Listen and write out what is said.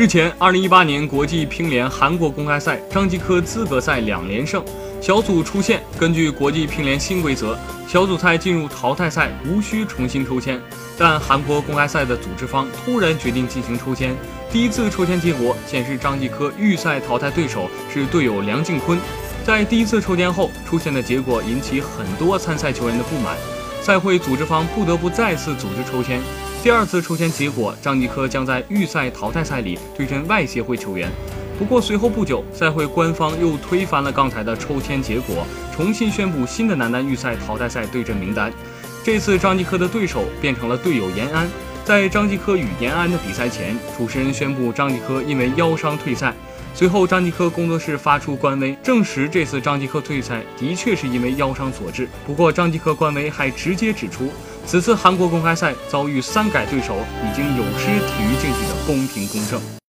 日前，二零一八年国际乒联韩国公开赛张继科资格赛两连胜，小组出线。根据国际乒联新规则，小组赛进入淘汰赛无需重新抽签，但韩国公开赛的组织方突然决定进行抽签。第一次抽签结果显示，张继科预赛淘汰对手是队友梁靖昆。在第一次抽签后出现的结果引起很多参赛球员的不满，赛会组织方不得不再次组织抽签。第二次抽签结果，张继科将在预赛淘汰赛里对阵外协会球员。不过随后不久，赛会官方又推翻了刚才的抽签结果，重新宣布新的男单预赛淘汰赛对阵名单。这次张继科的对手变成了队友延安。在张继科与延安的比赛前，主持人宣布张继科因为腰伤退赛。随后，张继科工作室发出官微，证实这次张继科退赛的确是因为腰伤所致。不过，张继科官微还直接指出。此次韩国公开赛遭遇三改对手，已经有失体育竞技的公平公正。